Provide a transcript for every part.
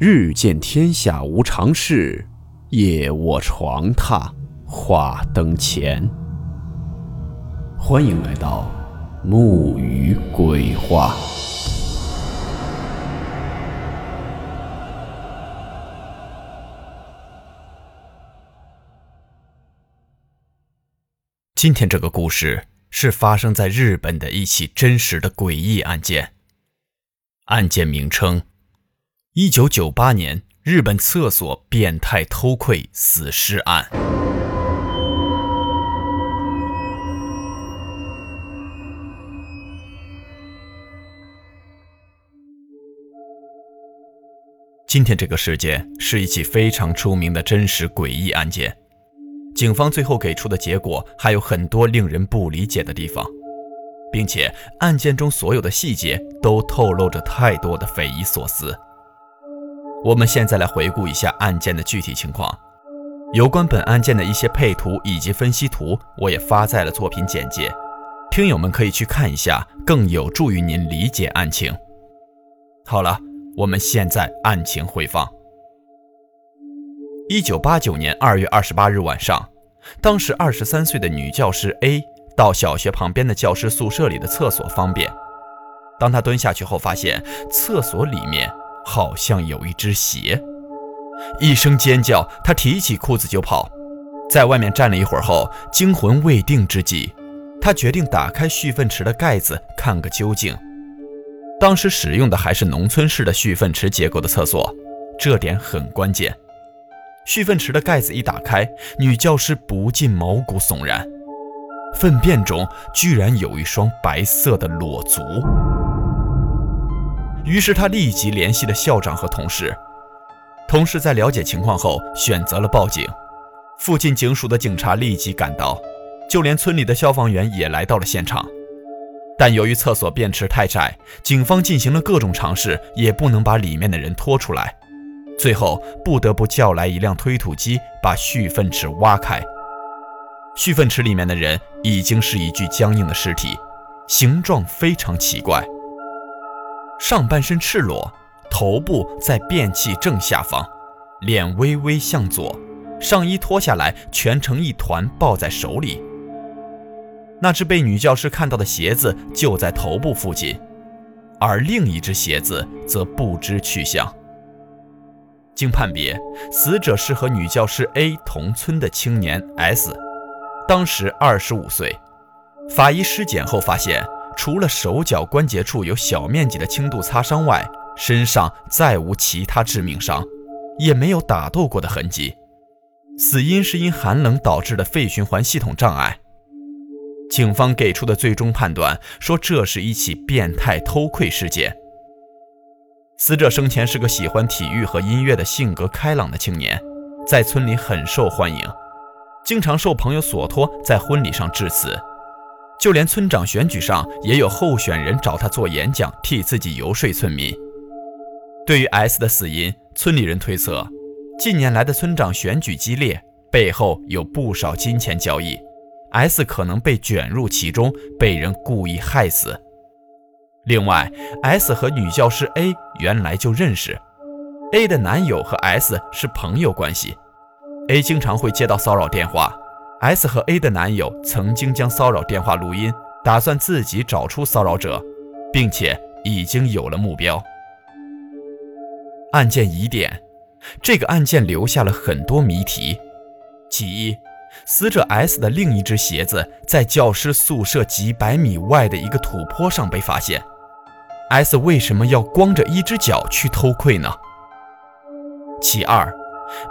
日见天下无常事，夜卧床榻话灯前。欢迎来到木鱼鬼话。今天这个故事是发生在日本的一起真实的诡异案件。案件名称。一九九八年，日本厕所变态偷窥死尸案。今天这个事件是一起非常出名的真实诡异案件，警方最后给出的结果还有很多令人不理解的地方，并且案件中所有的细节都透露着太多的匪夷所思。我们现在来回顾一下案件的具体情况。有关本案件的一些配图以及分析图，我也发在了作品简介，听友们可以去看一下，更有助于您理解案情。好了，我们现在案情回放。一九八九年二月二十八日晚上，当时二十三岁的女教师 A 到小学旁边的教师宿舍里的厕所方便。当她蹲下去后，发现厕所里面。好像有一只鞋，一声尖叫，他提起裤子就跑，在外面站了一会儿后，惊魂未定之际，他决定打开蓄粪池的盖子看个究竟。当时使用的还是农村式的蓄粪池结构的厕所，这点很关键。蓄粪池的盖子一打开，女教师不禁毛骨悚然，粪便中居然有一双白色的裸足。于是他立即联系了校长和同事，同事在了解情况后选择了报警。附近警署的警察立即赶到，就连村里的消防员也来到了现场。但由于厕所便池太窄，警方进行了各种尝试，也不能把里面的人拖出来，最后不得不叫来一辆推土机把蓄粪池挖开。蓄粪池里面的人已经是一具僵硬的尸体，形状非常奇怪。上半身赤裸，头部在便器正下方，脸微微向左，上衣脱下来蜷成一团抱在手里。那只被女教师看到的鞋子就在头部附近，而另一只鞋子则不知去向。经判别，死者是和女教师 A 同村的青年 S，当时二十五岁。法医尸检后发现。除了手脚关节处有小面积的轻度擦伤外，身上再无其他致命伤，也没有打斗过的痕迹。死因是因寒冷导致的肺循环系统障碍。警方给出的最终判断说，这是一起变态偷窥事件。死者生前是个喜欢体育和音乐的性格开朗的青年，在村里很受欢迎，经常受朋友所托在婚礼上致辞。就连村长选举上也有候选人找他做演讲，替自己游说村民。对于 S 的死因，村里人推测，近年来的村长选举激烈，背后有不少金钱交易，S 可能被卷入其中，被人故意害死。另外，S 和女教师 A 原来就认识，A 的男友和 S 是朋友关系，A 经常会接到骚扰电话。S 和 A 的男友曾经将骚扰电话录音，打算自己找出骚扰者，并且已经有了目标。案件疑点：这个案件留下了很多谜题。其一，死者 S 的另一只鞋子在教师宿舍几百米外的一个土坡上被发现，S 为什么要光着一只脚去偷窥呢？其二。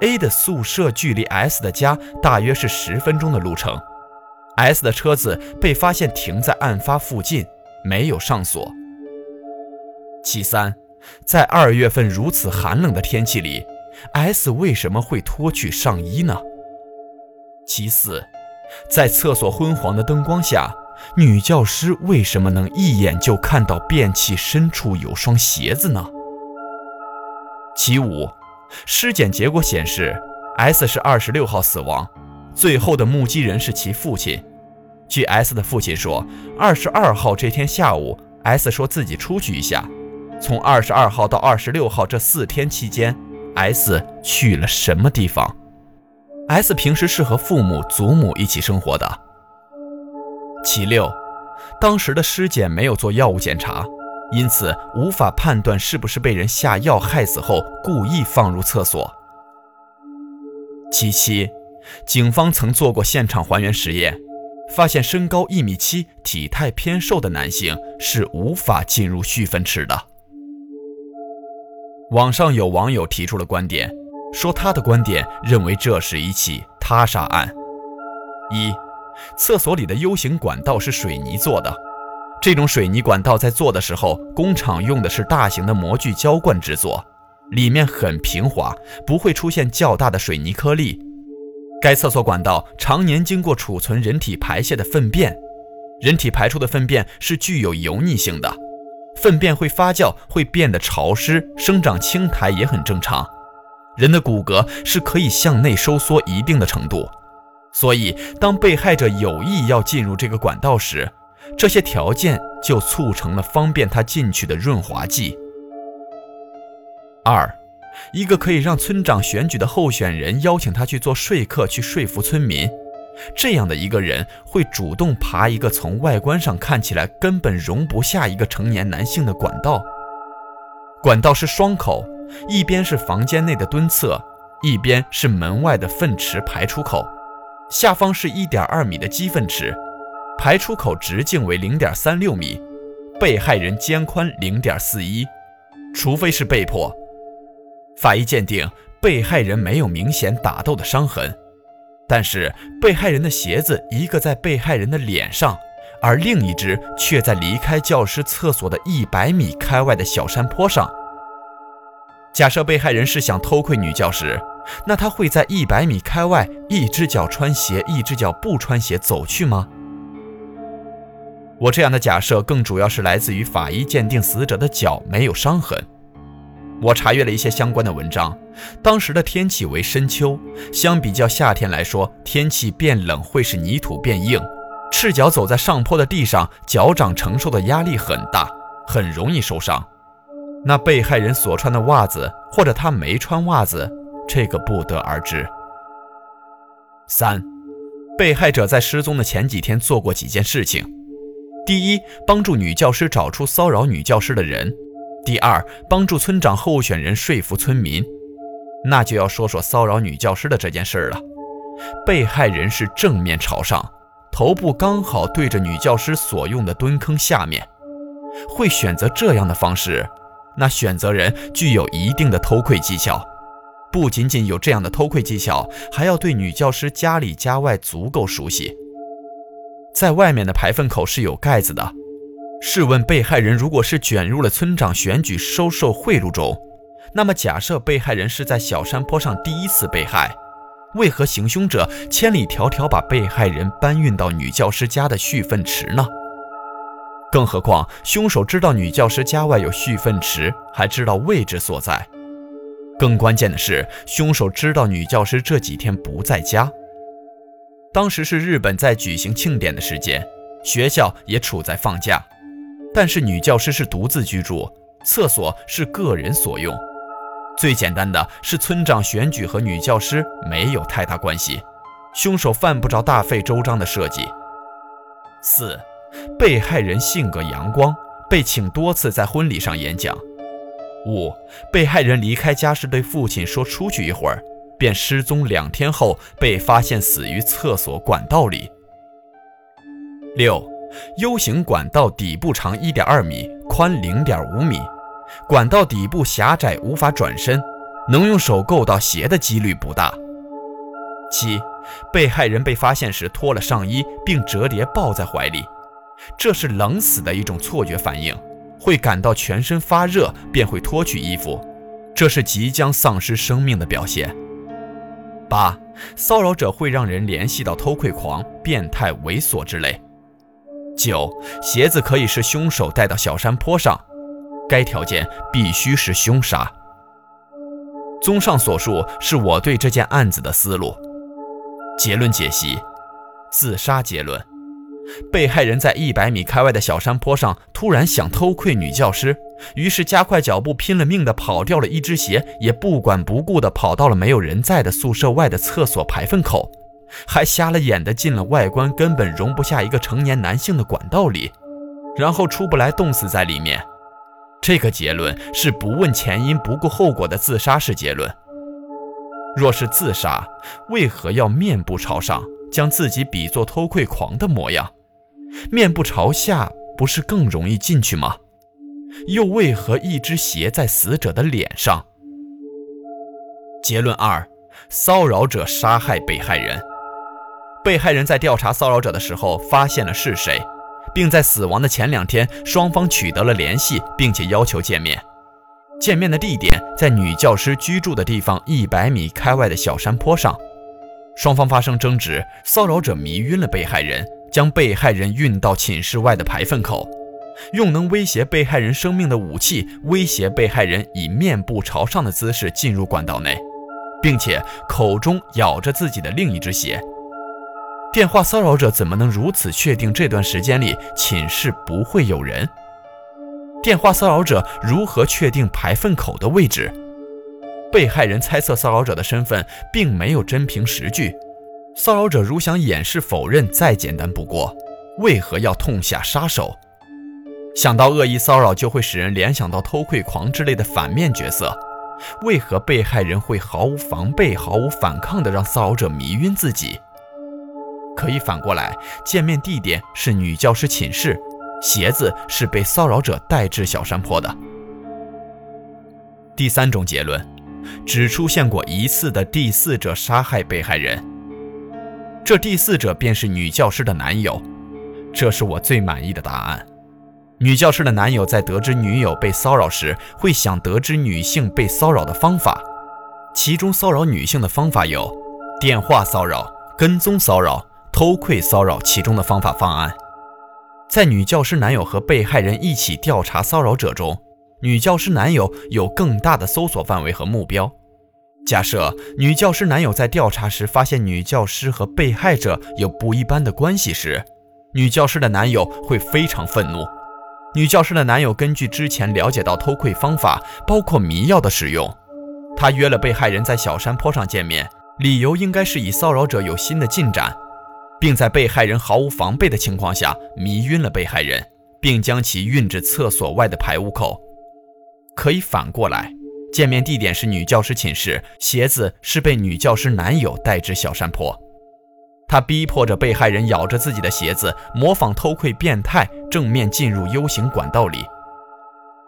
A 的宿舍距离 S 的家大约是十分钟的路程，S 的车子被发现停在案发附近，没有上锁。其三，在二月份如此寒冷的天气里，S 为什么会脱去上衣呢？其四，在厕所昏黄的灯光下，女教师为什么能一眼就看到便器深处有双鞋子呢？其五。尸检结果显示，S 是二十六号死亡，最后的目击人是其父亲。据 S 的父亲说，二十二号这天下午，S 说自己出去一下，从二十二号到二十六号这四天期间，S 去了什么地方？S 平时是和父母、祖母一起生活的。其六，当时的尸检没有做药物检查，因此无法判断是不是被人下药害死后故意放入厕所。其七，警方曾做过现场还原实验，发现身高一米七、体态偏瘦的男性是无法进入蓄粪池的。网上有网友提出了观点，说他的观点认为这是一起他杀案。一厕所里的 U 型管道是水泥做的，这种水泥管道在做的时候，工厂用的是大型的模具浇灌制作，里面很平滑，不会出现较大的水泥颗粒。该厕所管道常年经过储存人体排泄的粪便，人体排出的粪便是具有油腻性的，粪便会发酵，会变得潮湿，生长青苔也很正常。人的骨骼是可以向内收缩一定的程度。所以，当被害者有意要进入这个管道时，这些条件就促成了方便他进去的润滑剂。二，一个可以让村长选举的候选人邀请他去做说客，去说服村民，这样的一个人会主动爬一个从外观上看起来根本容不下一个成年男性的管道。管道是双口，一边是房间内的蹲厕，一边是门外的粪池排出口。下方是一点二米的鸡粪池，排出口直径为零点三六米，被害人肩宽零点四一，除非是被迫。法医鉴定，被害人没有明显打斗的伤痕，但是被害人的鞋子一个在被害人的脸上，而另一只却在离开教师厕所的一百米开外的小山坡上。假设被害人是想偷窥女教师。那他会在一百米开外，一只脚穿鞋，一只脚不穿鞋走去吗？我这样的假设更主要是来自于法医鉴定死者的脚没有伤痕。我查阅了一些相关的文章，当时的天气为深秋，相比较夏天来说，天气变冷会使泥土变硬，赤脚走在上坡的地上，脚掌承受的压力很大，很容易受伤。那被害人所穿的袜子，或者他没穿袜子？这个不得而知。三，被害者在失踪的前几天做过几件事情：第一，帮助女教师找出骚扰女教师的人；第二，帮助村长候选人说服村民。那就要说说骚扰女教师的这件事了。被害人是正面朝上，头部刚好对着女教师所用的蹲坑下面，会选择这样的方式，那选择人具有一定的偷窥技巧。不仅仅有这样的偷窥技巧，还要对女教师家里家外足够熟悉。在外面的排粪口是有盖子的。试问被害人如果是卷入了村长选举收受贿赂中，那么假设被害人是在小山坡上第一次被害，为何行凶者千里迢迢把被害人搬运到女教师家的蓄粪池呢？更何况凶手知道女教师家外有蓄粪池，还知道位置所在。更关键的是，凶手知道女教师这几天不在家。当时是日本在举行庆典的时间，学校也处在放假，但是女教师是独自居住，厕所是个人所用。最简单的是，村长选举和女教师没有太大关系，凶手犯不着大费周章的设计。四，被害人性格阳光，被请多次在婚礼上演讲。五，被害人离开家时对父亲说出去一会儿，便失踪。两天后被发现死于厕所管道里。六，U 型管道底部长一点二米，宽零点五米，管道底部狭窄，无法转身，能用手够到鞋的几率不大。七，被害人被发现时脱了上衣，并折叠抱在怀里，这是冷死的一种错觉反应。会感到全身发热，便会脱去衣服，这是即将丧失生命的表现。八，骚扰者会让人联系到偷窥狂、变态、猥琐之类。九，鞋子可以是凶手带到小山坡上，该条件必须是凶杀。综上所述，是我对这件案子的思路。结论解析：自杀结论。被害人在一百米开外的小山坡上突然想偷窥女教师，于是加快脚步，拼了命地跑掉了一只鞋，也不管不顾地跑到了没有人在的宿舍外的厕所排粪口，还瞎了眼地进了外观根本容不下一个成年男性的管道里，然后出不来，冻死在里面。这个结论是不问前因、不顾后果的自杀式结论。若是自杀，为何要面部朝上，将自己比作偷窥狂的模样？面部朝下不是更容易进去吗？又为何一只鞋在死者的脸上？结论二：骚扰者杀害被害人。被害人在调查骚扰者的时候发现了是谁，并在死亡的前两天，双方取得了联系，并且要求见面。见面的地点在女教师居住的地方一百米开外的小山坡上。双方发生争执，骚扰者迷晕了被害人，将被害人运到寝室外的排粪口。用能威胁被害人生命的武器威胁被害人以面部朝上的姿势进入管道内，并且口中咬着自己的另一只鞋。电话骚扰者怎么能如此确定这段时间里寝室不会有人？电话骚扰者如何确定排粪口的位置？被害人猜测骚扰者的身份，并没有真凭实据。骚扰者如想掩饰否认，再简单不过，为何要痛下杀手？想到恶意骚扰就会使人联想到偷窥狂之类的反面角色，为何被害人会毫无防备、毫无反抗地让骚扰者迷晕自己？可以反过来，见面地点是女教师寝室，鞋子是被骚扰者带至小山坡的。第三种结论，只出现过一次的第四者杀害被害人，这第四者便是女教师的男友，这是我最满意的答案。女教师的男友在得知女友被骚扰时，会想得知女性被骚扰的方法，其中骚扰女性的方法有电话骚扰、跟踪骚扰、偷窥骚扰，其中的方法方案。在女教师男友和被害人一起调查骚扰者中，女教师男友有更大的搜索范围和目标。假设女教师男友在调查时发现女教师和被害者有不一般的关系时，女教师的男友会非常愤怒。女教师的男友根据之前了解到偷窥方法包括迷药的使用，他约了被害人在小山坡上见面，理由应该是以骚扰者有新的进展，并在被害人毫无防备的情况下迷晕了被害人，并将其运至厕所外的排污口。可以反过来，见面地点是女教师寝室，鞋子是被女教师男友带至小山坡。他逼迫着被害人咬着自己的鞋子，模仿偷窥变态，正面进入 U 型管道里。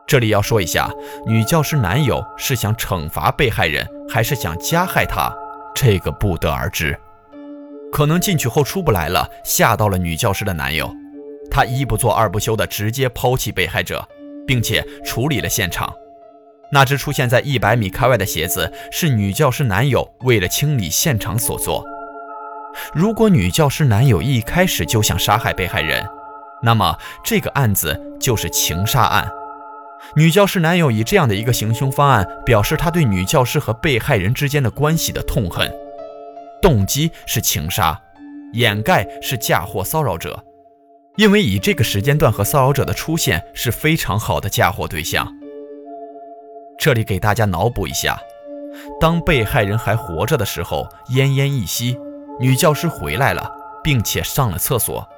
这里要说一下，女教师男友是想惩罚被害人，还是想加害她，这个不得而知。可能进去后出不来了，吓到了女教师的男友，他一不做二不休的直接抛弃被害者，并且处理了现场。那只出现在一百米开外的鞋子，是女教师男友为了清理现场所做。如果女教师男友一开始就想杀害被害人，那么这个案子就是情杀案。女教师男友以这样的一个行凶方案，表示他对女教师和被害人之间的关系的痛恨，动机是情杀，掩盖是嫁祸骚扰者。因为以这个时间段和骚扰者的出现是非常好的嫁祸对象。这里给大家脑补一下：当被害人还活着的时候，奄奄一息。女教师回来了，并且上了厕所。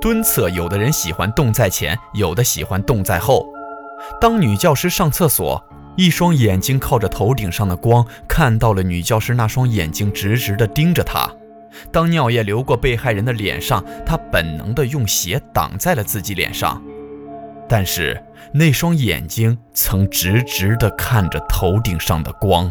蹲厕，有的人喜欢动在前，有的喜欢动在后。当女教师上厕所，一双眼睛靠着头顶上的光，看到了女教师那双眼睛直直地盯着她。当尿液流过被害人的脸上，她本能地用鞋挡在了自己脸上，但是那双眼睛曾直直地看着头顶上的光。